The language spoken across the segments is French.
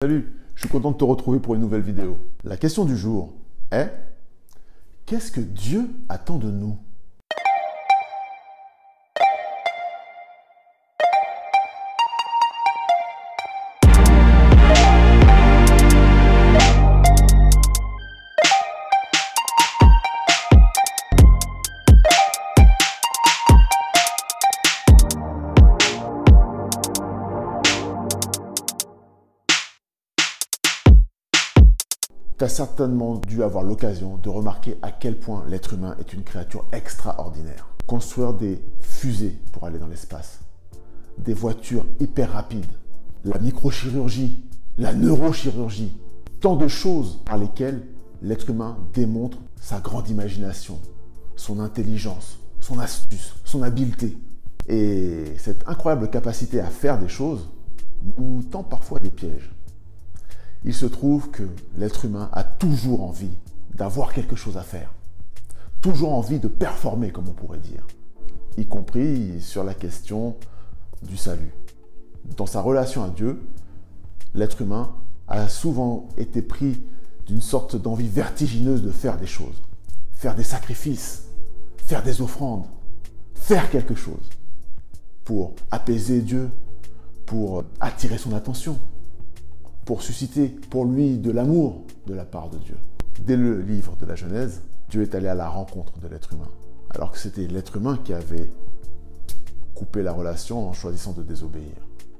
Salut, je suis content de te retrouver pour une nouvelle vidéo. La question du jour est Qu'est-ce que Dieu attend de nous? Tu as certainement dû avoir l'occasion de remarquer à quel point l'être humain est une créature extraordinaire. Construire des fusées pour aller dans l'espace, des voitures hyper rapides, la microchirurgie, la neurochirurgie, tant de choses par lesquelles l'être humain démontre sa grande imagination, son intelligence, son astuce, son habileté. Et cette incroyable capacité à faire des choses nous tend parfois des pièges il se trouve que l'être humain a toujours envie d'avoir quelque chose à faire, toujours envie de performer, comme on pourrait dire, y compris sur la question du salut. Dans sa relation à Dieu, l'être humain a souvent été pris d'une sorte d'envie vertigineuse de faire des choses, faire des sacrifices, faire des offrandes, faire quelque chose pour apaiser Dieu, pour attirer son attention, pour susciter pour lui de l'amour de la part de Dieu. Dès le livre de la Genèse, Dieu est allé à la rencontre de l'être humain, alors que c'était l'être humain qui avait coupé la relation en choisissant de désobéir.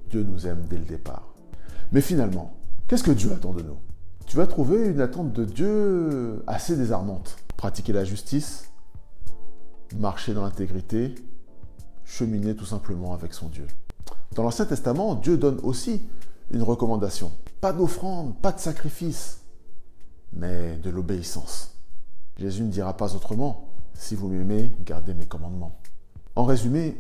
Dieu nous aime dès le départ. Mais finalement, qu'est-ce que Dieu attend de nous? Tu vas trouver une attente de Dieu assez désarmante. Pratiquer la justice, marcher dans l'intégrité, cheminer tout simplement avec son Dieu. Dans l'Ancien Testament, Dieu donne aussi une recommandation. Pas d'offrande, pas de sacrifice, mais de l'obéissance. Jésus ne dira pas autrement. Si vous m'aimez, gardez mes commandements. En résumé,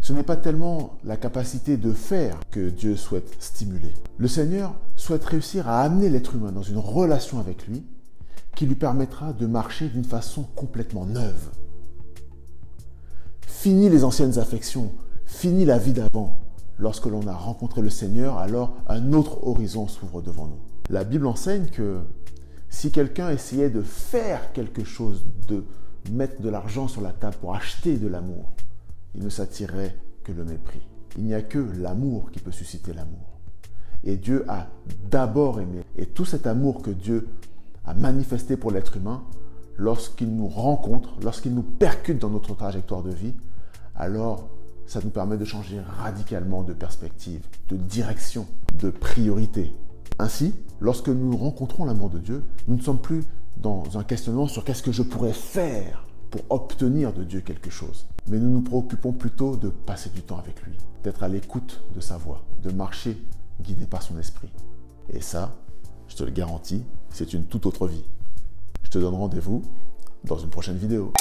ce n'est pas tellement la capacité de faire que Dieu souhaite stimuler. Le Seigneur souhaite réussir à amener l'être humain dans une relation avec lui qui lui permettra de marcher d'une façon complètement neuve. Fini les anciennes affections, fini la vie d'avant, lorsque l'on a rencontré le Seigneur, alors un autre horizon s'ouvre devant nous. La Bible enseigne que si quelqu'un essayait de faire quelque chose, de mettre de l'argent sur la table pour acheter de l'amour, il ne s'attirerait que le mépris. Il n'y a que l'amour qui peut susciter l'amour. Et Dieu a d'abord aimé. Et tout cet amour que Dieu a manifesté pour l'être humain, lorsqu'il nous rencontre, lorsqu'il nous percute dans notre trajectoire de vie, alors ça nous permet de changer radicalement de perspective, de direction, de priorité. Ainsi, lorsque nous rencontrons l'amour de Dieu, nous ne sommes plus dans un questionnement sur qu'est-ce que je pourrais faire pour obtenir de Dieu quelque chose. Mais nous nous préoccupons plutôt de passer du temps avec lui, d'être à l'écoute de sa voix, de marcher guidé par son esprit. Et ça, je te le garantis, c'est une toute autre vie. Je te donne rendez-vous dans une prochaine vidéo.